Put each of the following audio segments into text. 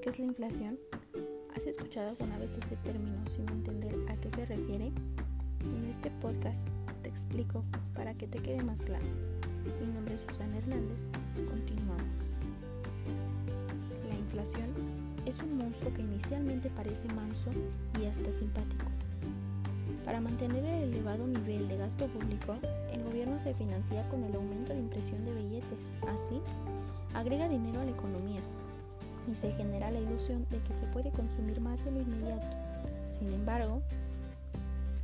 qué es la inflación? ¿Has escuchado alguna vez ese término sin entender a qué se refiere? En este podcast te explico para que te quede más claro. Mi nombre es Susana Hernández. Continuamos. La inflación es un monstruo que inicialmente parece manso y hasta simpático. Para mantener el elevado nivel de gasto público, el gobierno se financia con el aumento de impresión de billetes. Así, agrega dinero a la economía y se genera la ilusión de que se puede consumir más en lo inmediato. Sin embargo,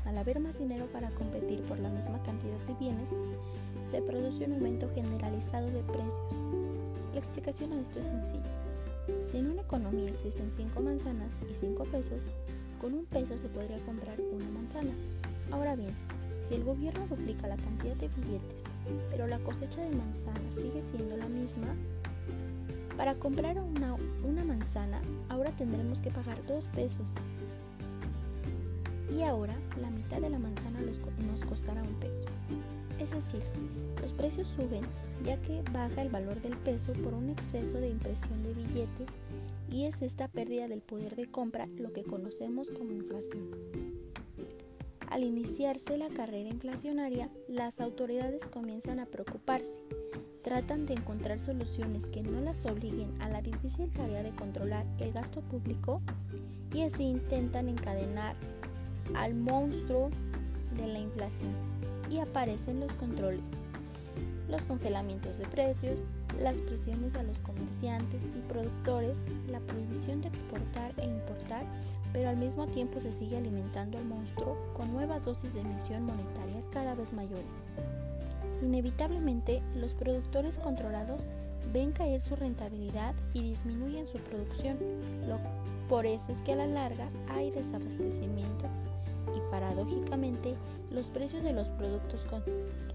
al haber más dinero para competir por la misma cantidad de bienes, se produce un aumento generalizado de precios. La explicación a esto es sencilla. Si en una economía existen 5 manzanas y 5 pesos, con un peso se podría comprar una manzana. Ahora bien, si el gobierno duplica la cantidad de billetes, pero la cosecha de manzanas sigue siendo la misma, para comprar una, manzana ahora tendremos que pagar dos pesos. Y ahora la mitad de la manzana nos costará un peso. Es decir, los precios suben ya que baja el valor del peso por un exceso de impresión de billetes y es esta pérdida del poder de compra lo que conocemos como inflación. Al iniciarse la carrera inflacionaria, las autoridades comienzan a preocuparse tratan de encontrar soluciones que no las obliguen a la difícil tarea de controlar el gasto público y así intentan encadenar al monstruo de la inflación y aparecen los controles, los congelamientos de precios, las presiones a los comerciantes y productores, la prohibición de exportar e importar, pero al mismo tiempo se sigue alimentando al monstruo con nuevas dosis de emisión monetaria cada vez mayores. Inevitablemente, los productores controlados ven caer su rentabilidad y disminuyen su producción. por eso es que a la larga hay desabastecimiento y paradójicamente los precios de los productos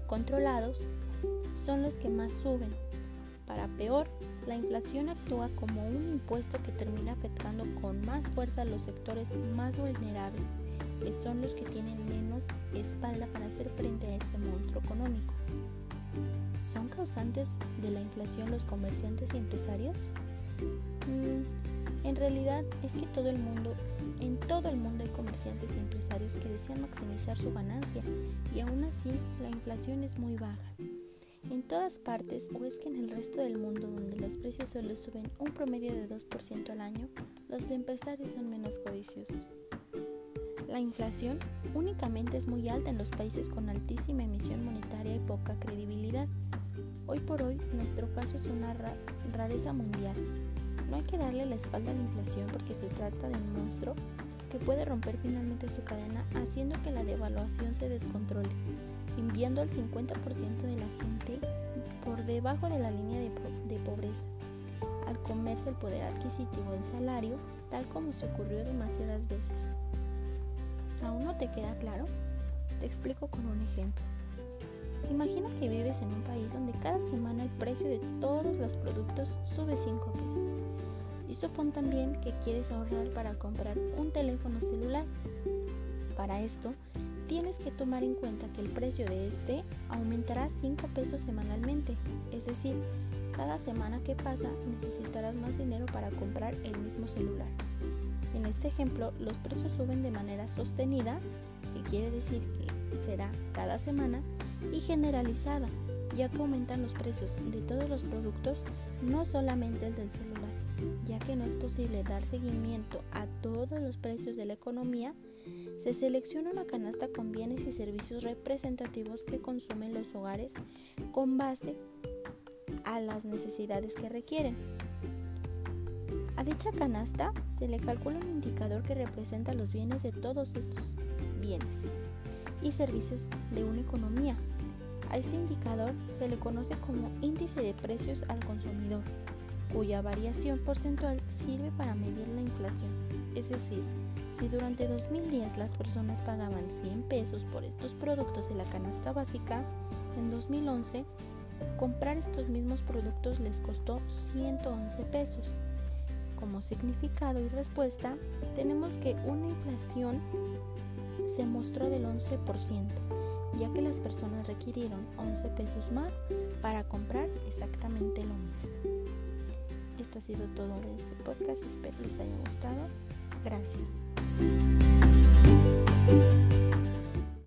controlados son los que más suben. Para peor, la inflación actúa como un impuesto que termina afectando con más fuerza a los sectores más vulnerables, son los que tienen menos espalda para hacer frente a este monstruo económico. ¿Son causantes de la inflación los comerciantes y empresarios? Mm, en realidad es que todo el mundo, en todo el mundo hay comerciantes y empresarios que desean maximizar su ganancia y aún así la inflación es muy baja. En todas partes, o es que en el resto del mundo donde los precios solo suben un promedio de 2% al año, los empresarios son menos codiciosos. La inflación únicamente es muy alta en los países con altísima emisión monetaria y poca credibilidad. Hoy por hoy, nuestro caso es una rareza mundial. No hay que darle la espalda a la inflación porque se trata de un monstruo que puede romper finalmente su cadena haciendo que la devaluación se descontrole, enviando al 50% de la gente por debajo de la línea de, de pobreza, al comerse el poder adquisitivo del salario, tal como se ocurrió demasiadas veces. ¿Aún no te queda claro? Te explico con un ejemplo. Imagina que vives en un país donde cada semana el precio de todos los productos sube 5 pesos. Y supón también que quieres ahorrar para comprar un teléfono celular. Para esto, tienes que tomar en cuenta que el precio de este aumentará 5 pesos semanalmente. Es decir, cada semana que pasa necesitarás más dinero para comprar el mismo celular. En este ejemplo, los precios suben de manera sostenida, que quiere decir que será cada semana, y generalizada, ya que aumentan los precios de todos los productos, no solamente el del celular, ya que no es posible dar seguimiento a todos los precios de la economía, se selecciona una canasta con bienes y servicios representativos que consumen los hogares con base a las necesidades que requieren. A dicha canasta se le calcula un indicador que representa los bienes de todos estos bienes y servicios de una economía. A este indicador se le conoce como índice de precios al consumidor, cuya variación porcentual sirve para medir la inflación. Es decir, si durante 2010 las personas pagaban 100 pesos por estos productos de la canasta básica, en 2011 comprar estos mismos productos les costó 111 pesos. Como significado y respuesta, tenemos que una inflación se mostró del 11%, ya que las personas requirieron 11 pesos más para comprar exactamente lo mismo. esto ha sido todo de este podcast. Espero les haya gustado. Gracias.